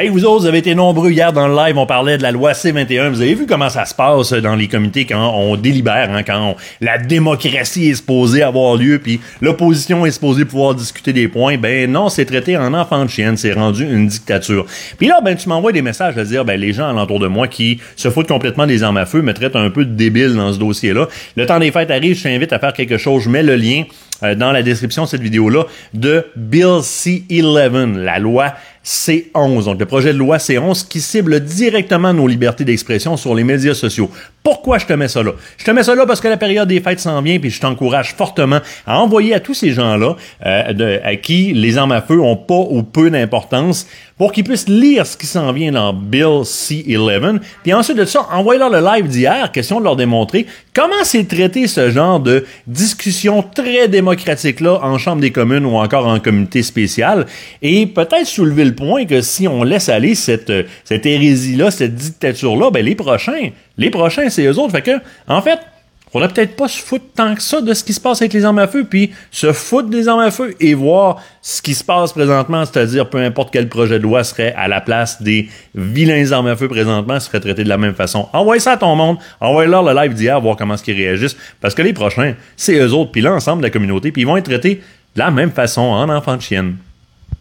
Hey, vous autres, vous avez été nombreux hier dans le live, on parlait de la loi C21. Vous avez vu comment ça se passe dans les comités quand on délibère, hein, quand la démocratie est supposée avoir lieu, puis l'opposition est supposée pouvoir discuter des points. Ben non, c'est traité en enfant de chienne, c'est rendu une dictature. Puis là, ben tu m'envoies des messages à dire, ben les gens alentour de moi qui se foutent complètement des armes à feu me traitent un peu de débile dans ce dossier-là. Le temps des fêtes arrive, je t'invite à faire quelque chose. Je mets le lien euh, dans la description de cette vidéo-là de Bill C-11, la loi C11, donc le projet de loi C11 qui cible directement nos libertés d'expression sur les médias sociaux. Pourquoi je te mets ça là? Je te mets ça là parce que la période des fêtes s'en vient, puis je t'encourage fortement à envoyer à tous ces gens-là euh, à qui les armes à feu ont pas ou peu d'importance pour qu'ils puissent lire ce qui s'en vient dans Bill C-11. Puis ensuite de ça, envoyez-leur le live d'hier, question de leur démontrer comment c'est traité ce genre de discussion très démocratique-là en Chambre des communes ou encore en communauté spéciale, et peut-être soulever le point que si on laisse aller cette, cette hérésie-là, cette dictature-là, ben les prochains, les prochains, c'est eux autres. Fait que, en fait, faudrait peut-être pas se foutre tant que ça de ce qui se passe avec les armes à feu, puis se foutre des armes à feu et voir ce qui se passe présentement, c'est-à-dire peu importe quel projet de loi serait à la place des vilains armes à feu présentement, serait traité de la même façon. Envoie ça à ton monde, envoie-leur le live d'hier, voir comment ils réagissent, parce que les prochains, c'est eux autres, puis l'ensemble de la communauté, puis ils vont être traités de la même façon en enfants de chienne.